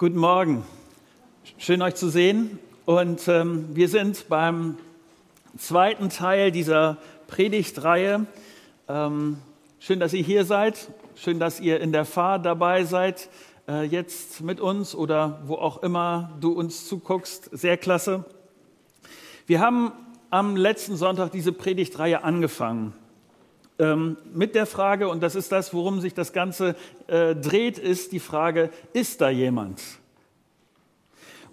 Guten Morgen. Schön euch zu sehen. Und ähm, wir sind beim zweiten Teil dieser Predigtreihe. Ähm, schön, dass ihr hier seid. Schön, dass ihr in der Fahrt dabei seid, äh, jetzt mit uns oder wo auch immer du uns zuguckst. Sehr klasse. Wir haben am letzten Sonntag diese Predigtreihe angefangen ähm, mit der Frage, und das ist das, worum sich das Ganze äh, dreht, ist die Frage, ist da jemand?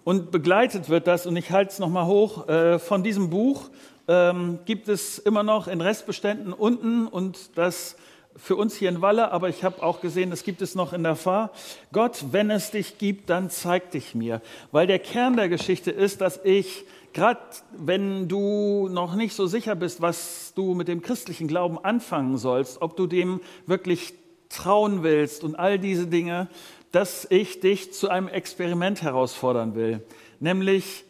Und begleitet wird das, und ich halte es nochmal hoch, äh, von diesem Buch ähm, gibt es immer noch in Restbeständen unten und das für uns hier in Walle, aber ich habe auch gesehen, das gibt es noch in der Fahr. Gott, wenn es dich gibt, dann zeig dich mir. Weil der Kern der Geschichte ist, dass ich gerade wenn du noch nicht so sicher bist, was du mit dem christlichen Glauben anfangen sollst, ob du dem wirklich trauen willst und all diese Dinge, dass ich dich zu einem Experiment herausfordern will. Nämlich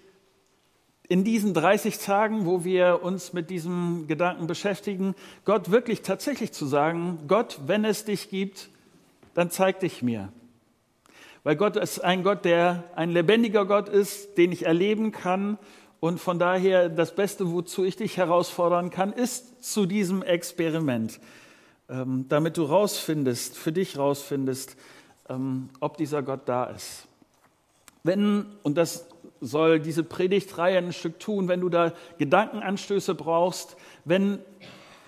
in diesen 30 Tagen, wo wir uns mit diesem Gedanken beschäftigen, Gott wirklich tatsächlich zu sagen, Gott, wenn es dich gibt, dann zeig dich mir. Weil Gott ist ein Gott, der ein lebendiger Gott ist, den ich erleben kann und von daher das Beste, wozu ich dich herausfordern kann, ist zu diesem Experiment, ähm, damit du rausfindest, für dich rausfindest, ähm, ob dieser Gott da ist. Wenn, und das soll diese Predigtreihe ein Stück tun, wenn du da Gedankenanstöße brauchst, wenn,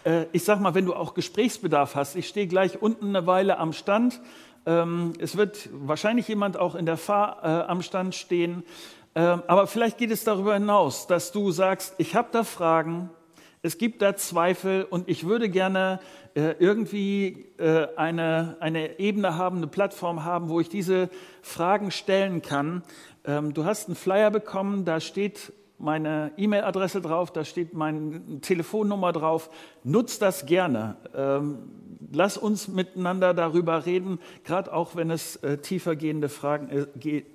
äh, ich sag mal, wenn du auch Gesprächsbedarf hast, ich stehe gleich unten eine Weile am Stand, ähm, es wird wahrscheinlich jemand auch in der Fahr äh, am Stand stehen. Ähm, aber vielleicht geht es darüber hinaus, dass du sagst, ich habe da Fragen, es gibt da Zweifel und ich würde gerne äh, irgendwie äh, eine, eine Ebene haben, eine Plattform haben, wo ich diese Fragen stellen kann. Ähm, du hast einen Flyer bekommen, da steht meine E-Mail-Adresse drauf, da steht meine Telefonnummer drauf. Nutz das gerne. Ähm, lass uns miteinander darüber reden, gerade auch wenn es äh, tiefergehende Fragen geht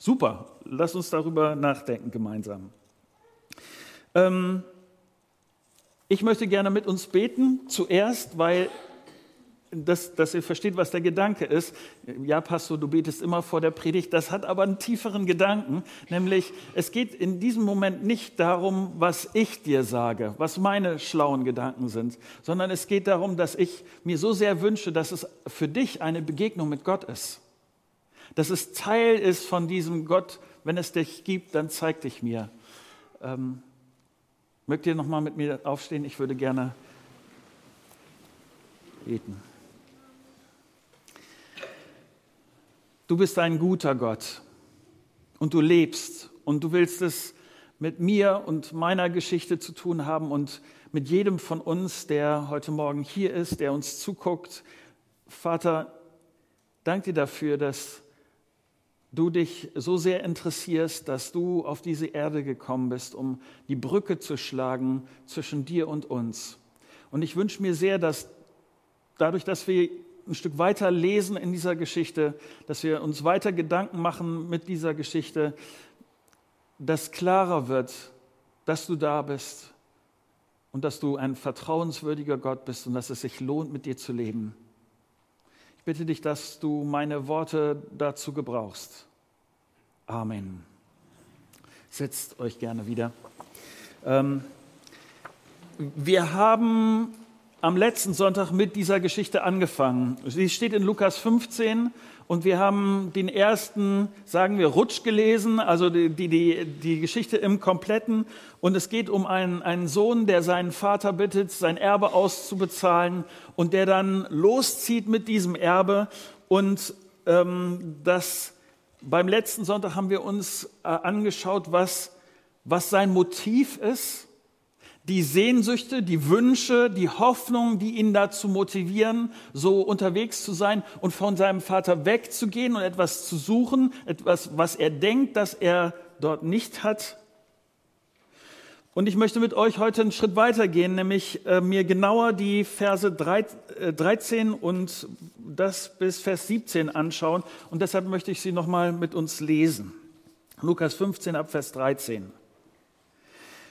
Super, lass uns darüber nachdenken gemeinsam. Ähm, ich möchte gerne mit uns beten, zuerst, weil das, dass ihr versteht, was der Gedanke ist. Ja, Pastor, du betest immer vor der Predigt. Das hat aber einen tieferen Gedanken, nämlich es geht in diesem Moment nicht darum, was ich dir sage, was meine schlauen Gedanken sind, sondern es geht darum, dass ich mir so sehr wünsche, dass es für dich eine Begegnung mit Gott ist dass es Teil ist von diesem Gott, wenn es dich gibt, dann zeig dich mir. Ähm, mögt ihr nochmal mit mir aufstehen? Ich würde gerne beten. Du bist ein guter Gott und du lebst und du willst es mit mir und meiner Geschichte zu tun haben und mit jedem von uns, der heute Morgen hier ist, der uns zuguckt. Vater, danke dir dafür, dass du dich so sehr interessierst, dass du auf diese Erde gekommen bist, um die Brücke zu schlagen zwischen dir und uns. Und ich wünsche mir sehr, dass dadurch, dass wir ein Stück weiter lesen in dieser Geschichte, dass wir uns weiter Gedanken machen mit dieser Geschichte, dass klarer wird, dass du da bist und dass du ein vertrauenswürdiger Gott bist und dass es sich lohnt, mit dir zu leben bitte dich, dass du meine Worte dazu gebrauchst. Amen. Setzt euch gerne wieder. Ähm, wir haben am letzten Sonntag mit dieser Geschichte angefangen. Sie steht in Lukas 15 und wir haben den ersten, sagen wir, Rutsch gelesen, also die, die, die Geschichte im Kompletten. Und es geht um einen, einen Sohn, der seinen Vater bittet, sein Erbe auszubezahlen und der dann loszieht mit diesem Erbe. Und ähm, das, beim letzten Sonntag haben wir uns äh, angeschaut, was, was sein Motiv ist die Sehnsüchte, die Wünsche, die Hoffnungen, die ihn dazu motivieren, so unterwegs zu sein und von seinem Vater wegzugehen und etwas zu suchen, etwas, was er denkt, dass er dort nicht hat. Und ich möchte mit euch heute einen Schritt weitergehen, nämlich äh, mir genauer die Verse 3, äh, 13 und das bis Vers 17 anschauen. Und deshalb möchte ich sie nochmal mit uns lesen. Lukas 15 ab Vers 13.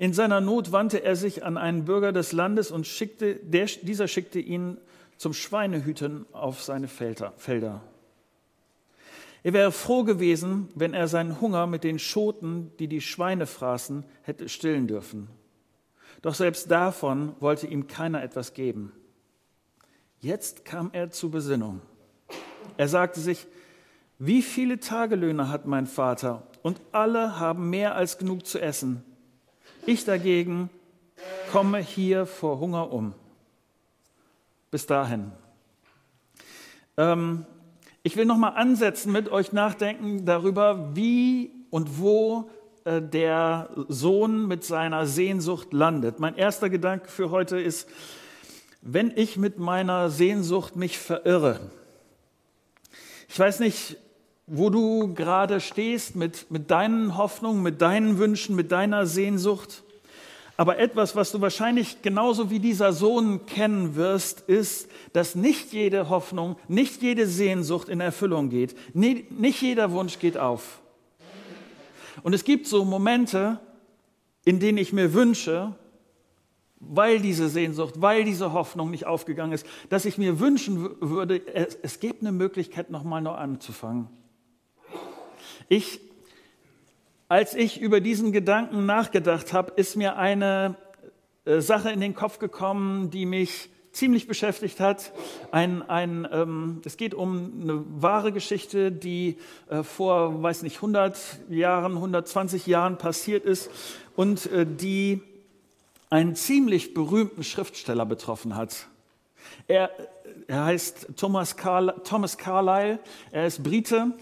In seiner Not wandte er sich an einen Bürger des Landes und schickte, der, dieser schickte ihn zum Schweinehüten auf seine Felder. Er wäre froh gewesen, wenn er seinen Hunger mit den Schoten, die die Schweine fraßen, hätte stillen dürfen. Doch selbst davon wollte ihm keiner etwas geben. Jetzt kam er zur Besinnung. Er sagte sich, wie viele Tagelöhne hat mein Vater und alle haben mehr als genug zu essen. Ich dagegen komme hier vor Hunger um. Bis dahin. Ähm, ich will nochmal ansetzen, mit euch nachdenken darüber, wie und wo äh, der Sohn mit seiner Sehnsucht landet. Mein erster Gedanke für heute ist, wenn ich mit meiner Sehnsucht mich verirre. Ich weiß nicht, wo du gerade stehst mit, mit deinen Hoffnungen, mit deinen Wünschen, mit deiner Sehnsucht. Aber etwas, was du wahrscheinlich genauso wie dieser Sohn kennen wirst, ist, dass nicht jede Hoffnung, nicht jede Sehnsucht in Erfüllung geht. Nicht jeder Wunsch geht auf. Und es gibt so Momente, in denen ich mir wünsche, weil diese Sehnsucht, weil diese Hoffnung nicht aufgegangen ist, dass ich mir wünschen würde, es, es gibt eine Möglichkeit, nochmal neu anzufangen. Ich als ich über diesen Gedanken nachgedacht habe, ist mir eine äh, Sache in den Kopf gekommen, die mich ziemlich beschäftigt hat. Ein, ein, ähm, es geht um eine wahre Geschichte, die äh, vor, weiß nicht, 100 Jahren, 120 Jahren passiert ist und äh, die einen ziemlich berühmten Schriftsteller betroffen hat. Er, er heißt Thomas, Carl, Thomas Carlyle, er ist Brite.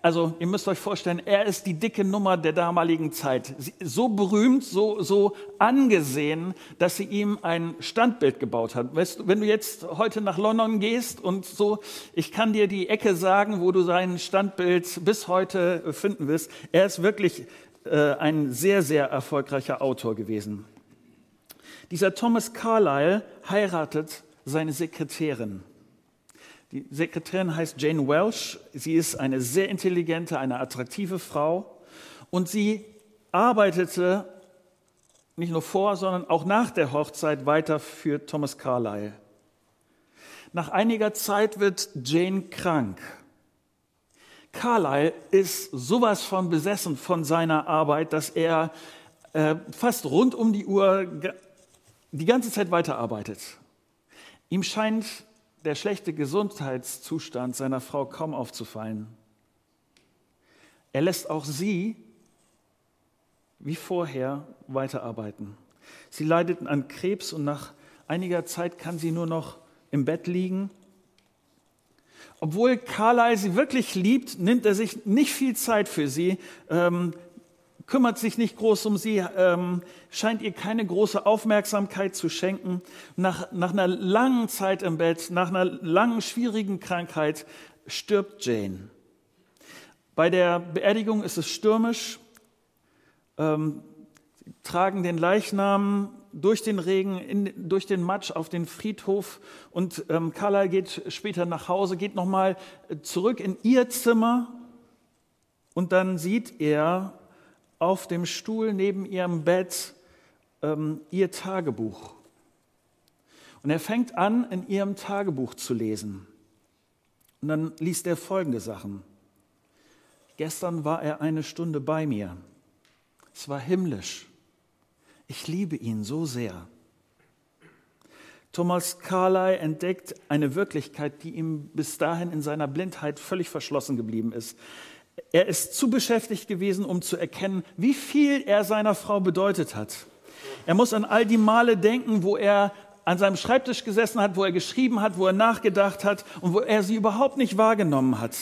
Also ihr müsst euch vorstellen, er ist die dicke Nummer der damaligen Zeit. So berühmt, so, so angesehen, dass sie ihm ein Standbild gebaut hat. Weißt du, wenn du jetzt heute nach London gehst und so, ich kann dir die Ecke sagen, wo du sein Standbild bis heute finden wirst. Er ist wirklich äh, ein sehr, sehr erfolgreicher Autor gewesen. Dieser Thomas Carlyle heiratet seine Sekretärin. Die Sekretärin heißt Jane Welsh. Sie ist eine sehr intelligente, eine attraktive Frau. Und sie arbeitete nicht nur vor, sondern auch nach der Hochzeit weiter für Thomas Carlyle. Nach einiger Zeit wird Jane krank. Carlyle ist sowas von besessen von seiner Arbeit, dass er äh, fast rund um die Uhr die ganze Zeit weiterarbeitet. Ihm scheint der schlechte Gesundheitszustand seiner Frau kaum aufzufallen. Er lässt auch sie wie vorher weiterarbeiten. Sie leidet an Krebs und nach einiger Zeit kann sie nur noch im Bett liegen. Obwohl Carlyle sie wirklich liebt, nimmt er sich nicht viel Zeit für sie. Ähm, kümmert sich nicht groß um sie, ähm, scheint ihr keine große Aufmerksamkeit zu schenken. Nach, nach einer langen Zeit im Bett, nach einer langen, schwierigen Krankheit stirbt Jane. Bei der Beerdigung ist es stürmisch. Ähm, tragen den Leichnam durch den Regen, in, durch den Matsch auf den Friedhof und ähm, Carla geht später nach Hause, geht nochmal zurück in ihr Zimmer und dann sieht er auf dem Stuhl neben ihrem Bett ähm, ihr Tagebuch. Und er fängt an, in ihrem Tagebuch zu lesen. Und dann liest er folgende Sachen. Gestern war er eine Stunde bei mir. Es war himmlisch. Ich liebe ihn so sehr. Thomas Carlyle entdeckt eine Wirklichkeit, die ihm bis dahin in seiner Blindheit völlig verschlossen geblieben ist. Er ist zu beschäftigt gewesen, um zu erkennen, wie viel er seiner Frau bedeutet hat. Er muss an all die Male denken, wo er an seinem Schreibtisch gesessen hat, wo er geschrieben hat, wo er nachgedacht hat und wo er sie überhaupt nicht wahrgenommen hat.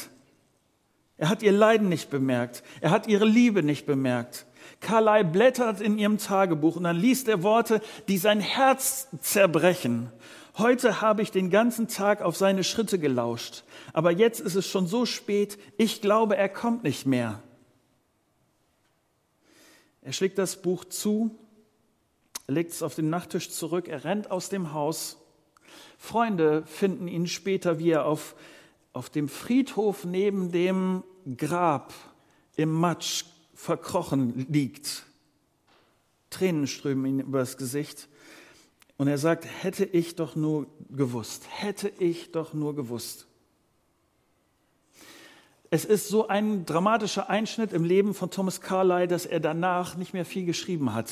Er hat ihr Leiden nicht bemerkt. Er hat ihre Liebe nicht bemerkt. Carlyle blättert in ihrem Tagebuch und dann liest er Worte, die sein Herz zerbrechen. Heute habe ich den ganzen Tag auf seine Schritte gelauscht, aber jetzt ist es schon so spät, ich glaube, er kommt nicht mehr. Er schlägt das Buch zu, legt es auf den Nachttisch zurück, er rennt aus dem Haus. Freunde finden ihn später, wie er auf, auf dem Friedhof neben dem Grab im Matsch verkrochen liegt. Tränen strömen ihm übers Gesicht. Und er sagt, hätte ich doch nur gewusst, hätte ich doch nur gewusst. Es ist so ein dramatischer Einschnitt im Leben von Thomas Carlyle, dass er danach nicht mehr viel geschrieben hat.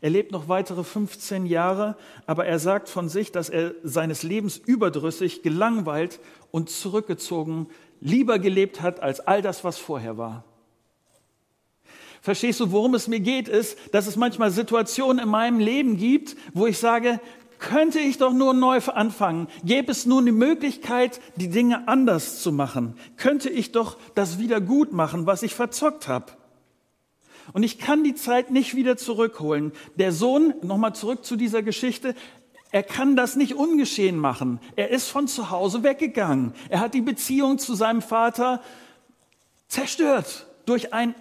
Er lebt noch weitere 15 Jahre, aber er sagt von sich, dass er seines Lebens überdrüssig, gelangweilt und zurückgezogen lieber gelebt hat als all das, was vorher war. Verstehst du, worum es mir geht, ist, dass es manchmal Situationen in meinem Leben gibt, wo ich sage, könnte ich doch nur neu anfangen. Gäbe es nun die Möglichkeit, die Dinge anders zu machen. Könnte ich doch das wieder gut machen, was ich verzockt habe. Und ich kann die Zeit nicht wieder zurückholen. Der Sohn, nochmal zurück zu dieser Geschichte, er kann das nicht ungeschehen machen. Er ist von zu Hause weggegangen. Er hat die Beziehung zu seinem Vater zerstört durch ein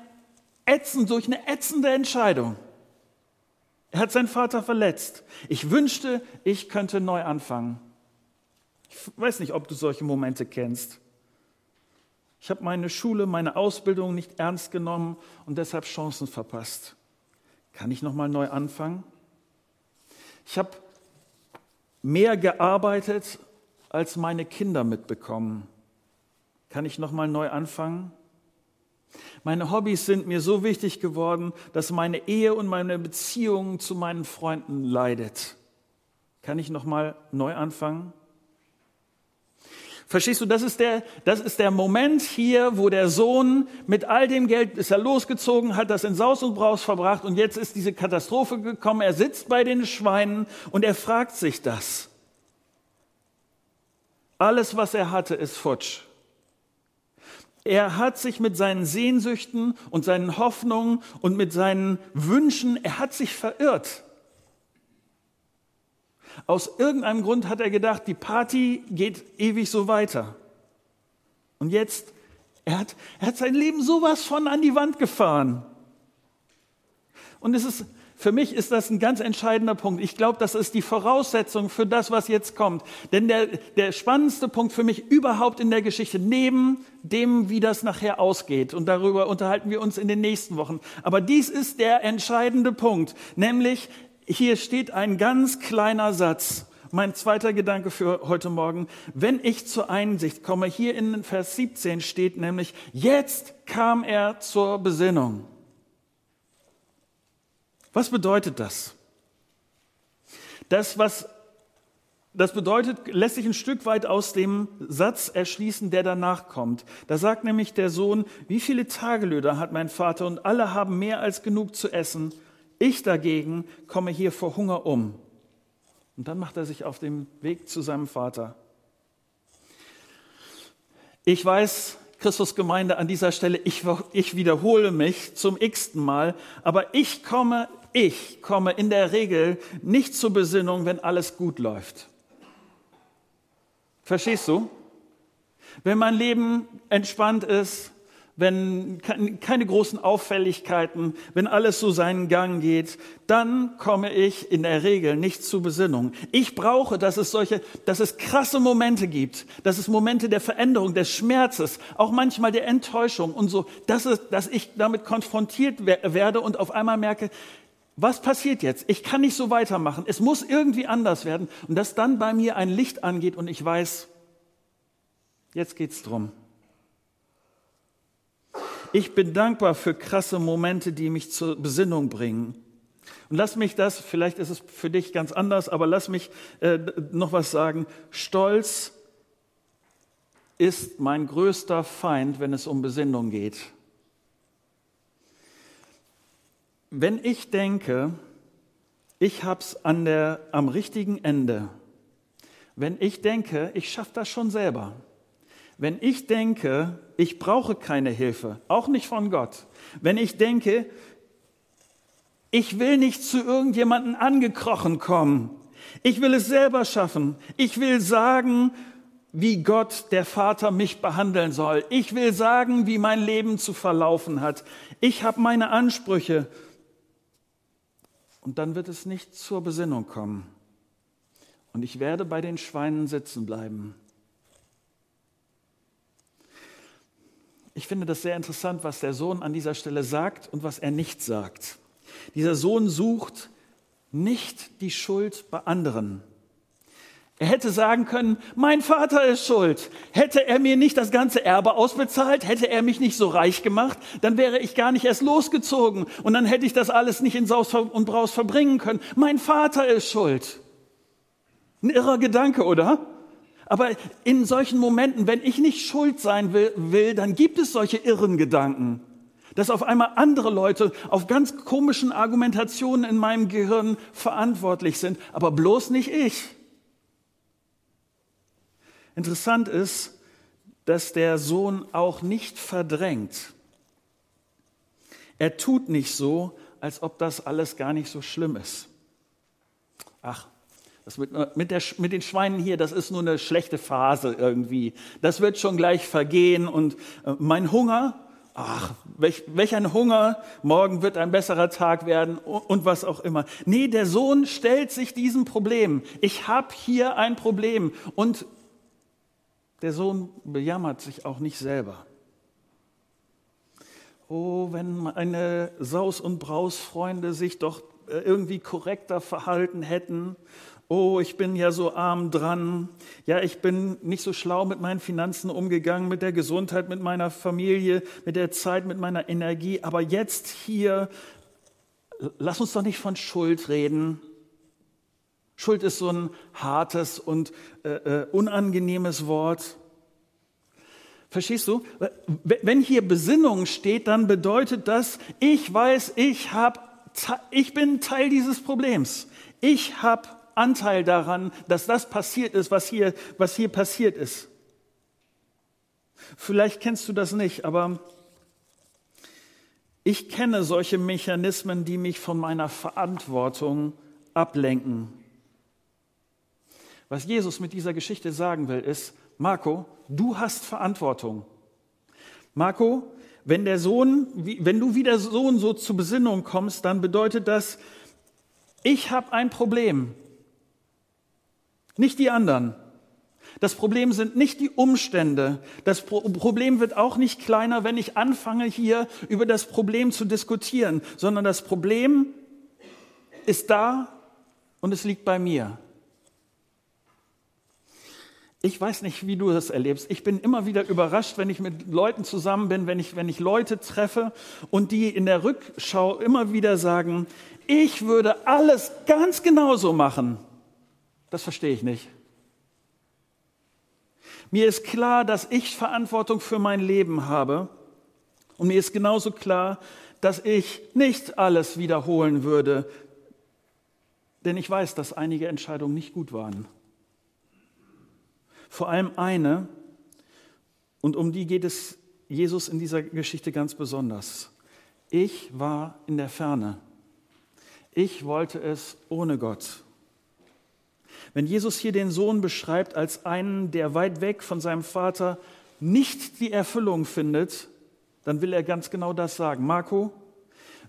ätzend, durch eine ätzende Entscheidung. Er hat seinen Vater verletzt. Ich wünschte, ich könnte neu anfangen. Ich weiß nicht, ob du solche Momente kennst. Ich habe meine Schule, meine Ausbildung nicht ernst genommen und deshalb Chancen verpasst. Kann ich noch mal neu anfangen? Ich habe mehr gearbeitet, als meine Kinder mitbekommen. Kann ich noch mal neu anfangen? Meine Hobbys sind mir so wichtig geworden, dass meine Ehe und meine Beziehung zu meinen Freunden leidet. Kann ich noch mal neu anfangen? Verstehst du, das ist der, das ist der Moment hier, wo der Sohn mit all dem Geld, das er losgezogen hat, das in Saus und Braus verbracht und jetzt ist diese Katastrophe gekommen. Er sitzt bei den Schweinen und er fragt sich das. Alles, was er hatte, ist futsch. Er hat sich mit seinen Sehnsüchten und seinen Hoffnungen und mit seinen Wünschen, er hat sich verirrt. Aus irgendeinem Grund hat er gedacht, die Party geht ewig so weiter. Und jetzt, er hat, er hat sein Leben sowas von an die Wand gefahren. Und es ist für mich ist das ein ganz entscheidender Punkt. Ich glaube, das ist die Voraussetzung für das, was jetzt kommt. Denn der, der spannendste Punkt für mich überhaupt in der Geschichte, neben dem, wie das nachher ausgeht, und darüber unterhalten wir uns in den nächsten Wochen. Aber dies ist der entscheidende Punkt, nämlich hier steht ein ganz kleiner Satz. Mein zweiter Gedanke für heute Morgen, wenn ich zur Einsicht komme, hier in Vers 17 steht nämlich, jetzt kam er zur Besinnung. Was bedeutet das? Das, was das bedeutet, lässt sich ein Stück weit aus dem Satz erschließen, der danach kommt. Da sagt nämlich der Sohn, wie viele Tagelöder hat mein Vater und alle haben mehr als genug zu essen. Ich dagegen komme hier vor Hunger um. Und dann macht er sich auf den Weg zu seinem Vater. Ich weiß, Christusgemeinde an dieser Stelle, ich, ich wiederhole mich zum x-ten Mal, aber ich komme ich komme in der Regel nicht zur Besinnung, wenn alles gut läuft. Verstehst du? Wenn mein Leben entspannt ist, wenn keine großen Auffälligkeiten, wenn alles so seinen Gang geht, dann komme ich in der Regel nicht zur Besinnung. Ich brauche, dass es solche, dass es krasse Momente gibt, dass es Momente der Veränderung, des Schmerzes, auch manchmal der Enttäuschung und so, dass, es, dass ich damit konfrontiert werde und auf einmal merke, was passiert jetzt? Ich kann nicht so weitermachen. Es muss irgendwie anders werden. Und dass dann bei mir ein Licht angeht und ich weiß, jetzt geht's drum. Ich bin dankbar für krasse Momente, die mich zur Besinnung bringen. Und lass mich das, vielleicht ist es für dich ganz anders, aber lass mich äh, noch was sagen. Stolz ist mein größter Feind, wenn es um Besinnung geht. Wenn ich denke, ich hab's an der, am richtigen Ende, wenn ich denke, ich schaffe das schon selber, wenn ich denke, ich brauche keine Hilfe, auch nicht von Gott, wenn ich denke, ich will nicht zu irgendjemanden angekrochen kommen, ich will es selber schaffen, ich will sagen, wie Gott, der Vater, mich behandeln soll. Ich will sagen, wie mein Leben zu verlaufen hat. Ich habe meine Ansprüche Und dann wird es nicht zur Besinnung kommen. Und ich werde bei den Schweinen sitzen bleiben. Ich finde das sehr interessant, was der Sohn an dieser Stelle sagt und was er nicht sagt. Dieser Sohn sucht nicht die Schuld bei anderen. Er hätte sagen können, mein Vater ist schuld. Hätte er mir nicht das ganze Erbe ausbezahlt, hätte er mich nicht so reich gemacht, dann wäre ich gar nicht erst losgezogen und dann hätte ich das alles nicht in Saus und Braus verbringen können. Mein Vater ist schuld. Ein irrer Gedanke, oder? Aber in solchen Momenten, wenn ich nicht schuld sein will, will dann gibt es solche irren Gedanken dass auf einmal andere Leute auf ganz komischen Argumentationen in meinem Gehirn verantwortlich sind, aber bloß nicht ich. Interessant ist, dass der Sohn auch nicht verdrängt. Er tut nicht so, als ob das alles gar nicht so schlimm ist. Ach, das mit, mit, der, mit, den Schweinen hier, das ist nur eine schlechte Phase irgendwie. Das wird schon gleich vergehen und äh, mein Hunger, ach, welch, welch ein Hunger, morgen wird ein besserer Tag werden und, was auch immer. Nee, der Sohn stellt sich diesem Problem. Ich habe hier ein Problem und der Sohn bejammert sich auch nicht selber. Oh, wenn meine Saus- und Braus-Freunde sich doch äh, irgendwie korrekter verhalten hätten. Oh, ich bin ja so arm dran. Ja, ich bin nicht so schlau mit meinen Finanzen umgegangen, mit der Gesundheit, mit meiner Familie, mit der Zeit, mit meiner Energie. Aber jetzt hier, lass uns doch nicht von Schuld reden. Schuld ist so ein hartes und äh, äh, unangenehmes Wort. Verstehst du? Wenn hier Besinnung steht, dann bedeutet das, ich weiß, ich, hab, ich bin Teil dieses Problems. Ich habe Anteil daran, dass das passiert ist, was hier, was hier passiert ist. Vielleicht kennst du das nicht, aber ich kenne solche Mechanismen, die mich von meiner Verantwortung ablenken. Was Jesus mit dieser Geschichte sagen will, ist, Marco, du hast Verantwortung. Marco, wenn der Sohn, wenn du wie der Sohn so zur Besinnung kommst, dann bedeutet das, ich habe ein Problem, nicht die anderen. Das Problem sind nicht die Umstände. Das Problem wird auch nicht kleiner, wenn ich anfange, hier über das Problem zu diskutieren, sondern das Problem ist da und es liegt bei mir. Ich weiß nicht, wie du das erlebst. Ich bin immer wieder überrascht, wenn ich mit Leuten zusammen bin, wenn ich, wenn ich Leute treffe und die in der Rückschau immer wieder sagen, ich würde alles ganz genauso machen. Das verstehe ich nicht. Mir ist klar, dass ich Verantwortung für mein Leben habe. Und mir ist genauso klar, dass ich nicht alles wiederholen würde. Denn ich weiß, dass einige Entscheidungen nicht gut waren. Vor allem eine, und um die geht es Jesus in dieser Geschichte ganz besonders. Ich war in der Ferne. Ich wollte es ohne Gott. Wenn Jesus hier den Sohn beschreibt als einen, der weit weg von seinem Vater nicht die Erfüllung findet, dann will er ganz genau das sagen. Marco,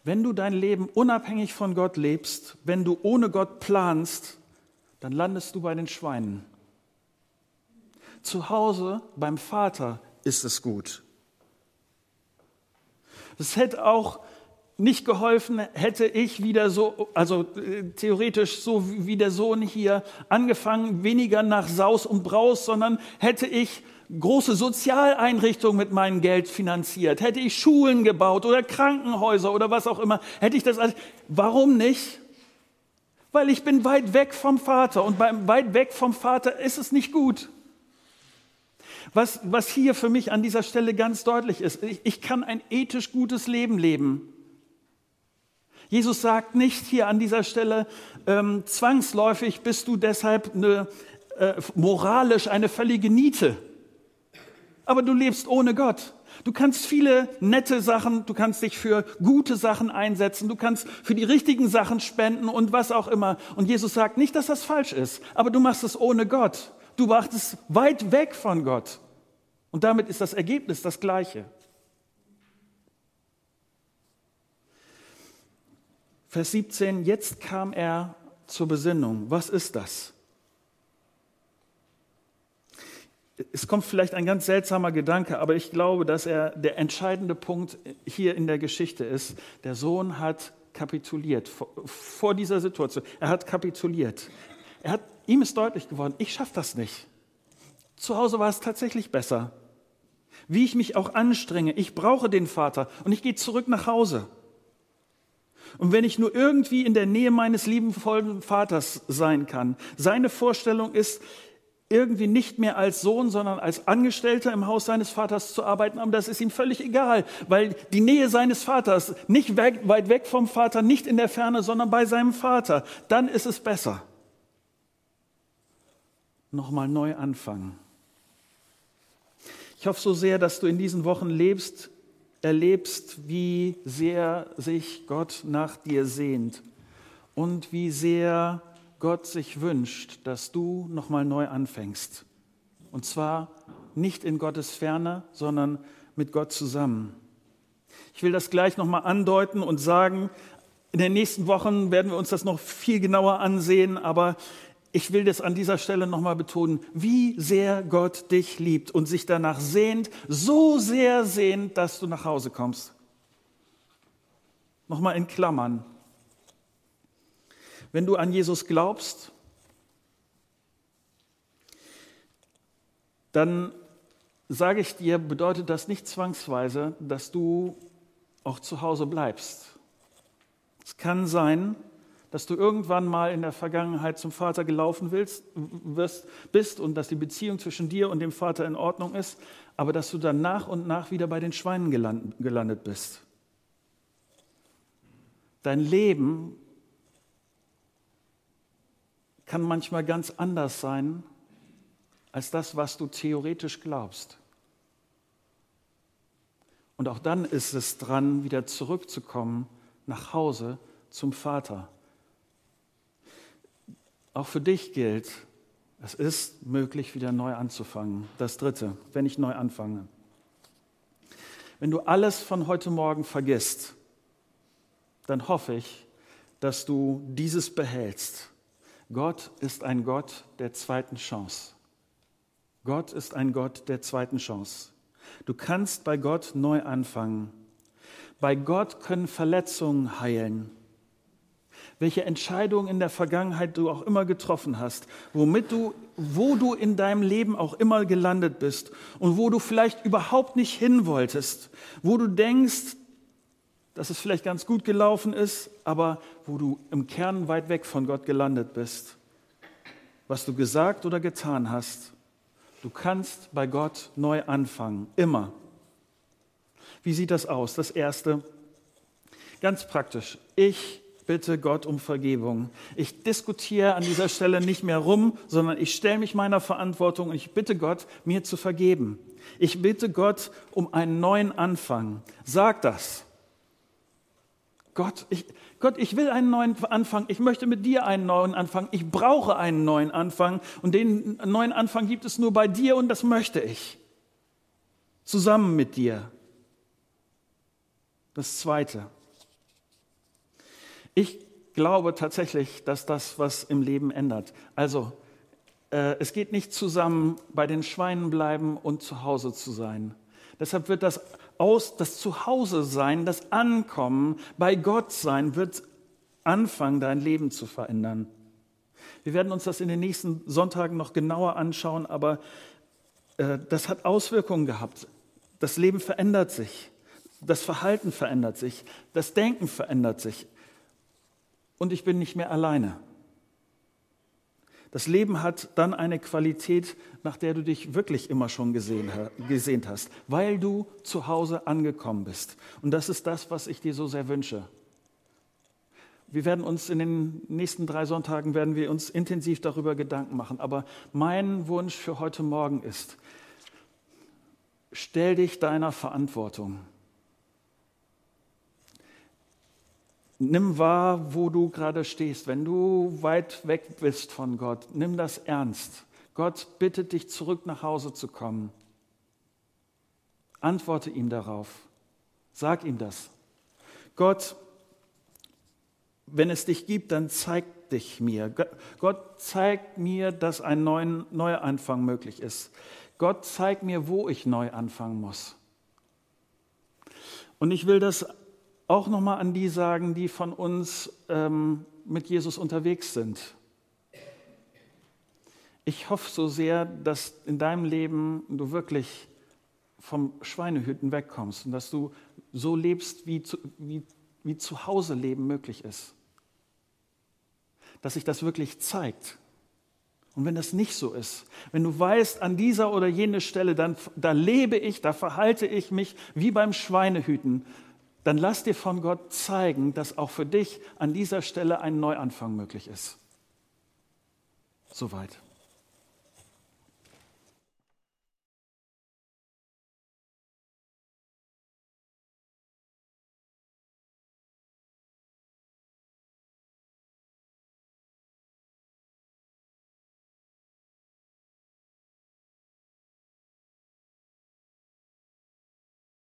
wenn du dein Leben unabhängig von Gott lebst, wenn du ohne Gott planst, dann landest du bei den Schweinen. Zu Hause beim Vater ist es gut. Es hätte auch nicht geholfen, hätte ich wieder so, also äh, theoretisch so wie der Sohn hier angefangen, weniger nach Saus und Braus, sondern hätte ich große Sozialeinrichtungen mit meinem Geld finanziert, hätte ich Schulen gebaut oder Krankenhäuser oder was auch immer, hätte ich das alles. Warum nicht? Weil ich bin weit weg vom Vater und beim weit weg vom Vater ist es nicht gut. Was, was hier für mich an dieser Stelle ganz deutlich ist, ich, ich kann ein ethisch gutes Leben leben. Jesus sagt nicht hier an dieser Stelle, ähm, zwangsläufig bist du deshalb eine, äh, moralisch eine völlige Niete. Aber du lebst ohne Gott. Du kannst viele nette Sachen, du kannst dich für gute Sachen einsetzen, du kannst für die richtigen Sachen spenden und was auch immer. Und Jesus sagt nicht, dass das falsch ist, aber du machst es ohne Gott. Du es weit weg von Gott. Und damit ist das Ergebnis das gleiche. Vers 17, jetzt kam er zur Besinnung. Was ist das? Es kommt vielleicht ein ganz seltsamer Gedanke, aber ich glaube, dass er der entscheidende Punkt hier in der Geschichte ist. Der Sohn hat kapituliert vor, vor dieser Situation. Er hat kapituliert. Er hat, ihm ist deutlich geworden, ich schaffe das nicht. Zu Hause war es tatsächlich besser. Wie ich mich auch anstrenge, ich brauche den Vater und ich gehe zurück nach Hause. Und wenn ich nur irgendwie in der Nähe meines liebenvollen Vaters sein kann, seine Vorstellung ist, irgendwie nicht mehr als Sohn, sondern als Angestellter im Haus seines Vaters zu arbeiten, aber das ist ihm völlig egal, weil die Nähe seines Vaters, nicht weit weg vom Vater, nicht in der Ferne, sondern bei seinem Vater, dann ist es besser. Nochmal neu anfangen. Ich hoffe so sehr, dass du in diesen Wochen lebst, erlebst, wie sehr sich Gott nach dir sehnt und wie sehr Gott sich wünscht, dass du nochmal neu anfängst. Und zwar nicht in Gottes Ferne, sondern mit Gott zusammen. Ich will das gleich nochmal andeuten und sagen, in den nächsten Wochen werden wir uns das noch viel genauer ansehen, aber ich will das an dieser Stelle nochmal betonen, wie sehr Gott dich liebt und sich danach sehnt, so sehr sehnt, dass du nach Hause kommst. Nochmal in Klammern. Wenn du an Jesus glaubst, dann sage ich dir, bedeutet das nicht zwangsweise, dass du auch zu Hause bleibst. Es kann sein, dass du irgendwann mal in der Vergangenheit zum Vater gelaufen willst, wirst, bist und dass die Beziehung zwischen dir und dem Vater in Ordnung ist, aber dass du dann nach und nach wieder bei den Schweinen gelandet bist. Dein Leben kann manchmal ganz anders sein als das, was du theoretisch glaubst. Und auch dann ist es dran, wieder zurückzukommen nach Hause zum Vater. Auch für dich gilt, es ist möglich, wieder neu anzufangen. Das Dritte, wenn ich neu anfange. Wenn du alles von heute Morgen vergisst, dann hoffe ich, dass du dieses behältst. Gott ist ein Gott der zweiten Chance. Gott ist ein Gott der zweiten Chance. Du kannst bei Gott neu anfangen. Bei Gott können Verletzungen heilen welche Entscheidung in der Vergangenheit du auch immer getroffen hast, womit du, wo du in deinem Leben auch immer gelandet bist und wo du vielleicht überhaupt nicht hin wolltest, wo du denkst, dass es vielleicht ganz gut gelaufen ist, aber wo du im Kern weit weg von Gott gelandet bist. Was du gesagt oder getan hast, du kannst bei Gott neu anfangen, immer. Wie sieht das aus? Das Erste, ganz praktisch. Ich bitte Gott um Vergebung. Ich diskutiere an dieser Stelle nicht mehr rum, sondern ich stelle mich meiner Verantwortung und ich bitte Gott, mir zu vergeben. Ich bitte Gott um einen neuen Anfang. Sag das. Gott, ich, Gott, ich will einen neuen Anfang. Ich möchte mit dir einen neuen Anfang. Ich brauche einen neuen Anfang. Und den neuen Anfang gibt es nur bei dir und das möchte ich. Zusammen mit dir. Das Zweite. Ich glaube tatsächlich, dass das was im Leben ändert. Also, äh, es geht nicht zusammen, bei den Schweinen bleiben und zu Hause zu sein. Deshalb wird das aus, das Zuhause sein, das Ankommen bei Gott sein, wird anfangen, dein Leben zu verändern. Wir werden uns das in den nächsten Sonntagen noch genauer anschauen, aber äh, das hat Auswirkungen gehabt. Das Leben verändert sich, das Verhalten verändert sich, das Denken verändert sich und ich bin nicht mehr alleine. Das Leben hat dann eine Qualität, nach der du dich wirklich immer schon gesehen, gesehnt hast, weil du zu Hause angekommen bist. Und das ist das, was ich dir so sehr wünsche. Wir werden uns in den nächsten drei Sonntagen werden wir uns intensiv darüber Gedanken machen. Aber mein Wunsch für heute Morgen ist, stell dich deiner Verantwortung. Nimm wahr, wo du gerade stehst. Wenn du weit weg bist von Gott, nimm das ernst. Gott bittet dich zurück nach Hause zu kommen. Antworte ihm darauf. Sag ihm das. Gott, wenn es dich gibt, dann zeig dich mir. Gott zeigt mir, dass ein neuer Anfang möglich ist. Gott zeigt mir, wo ich neu anfangen muss. Und ich will das auch nochmal an die sagen, die von uns ähm, mit Jesus unterwegs sind. Ich hoffe so sehr, dass in deinem Leben du wirklich vom Schweinehüten wegkommst und dass du so lebst, wie zu, wie, wie zu Hause leben möglich ist. Dass sich das wirklich zeigt. Und wenn das nicht so ist, wenn du weißt, an dieser oder jene Stelle, dann, da lebe ich, da verhalte ich mich wie beim Schweinehüten, dann lass dir von Gott zeigen, dass auch für dich an dieser Stelle ein Neuanfang möglich ist. Soweit.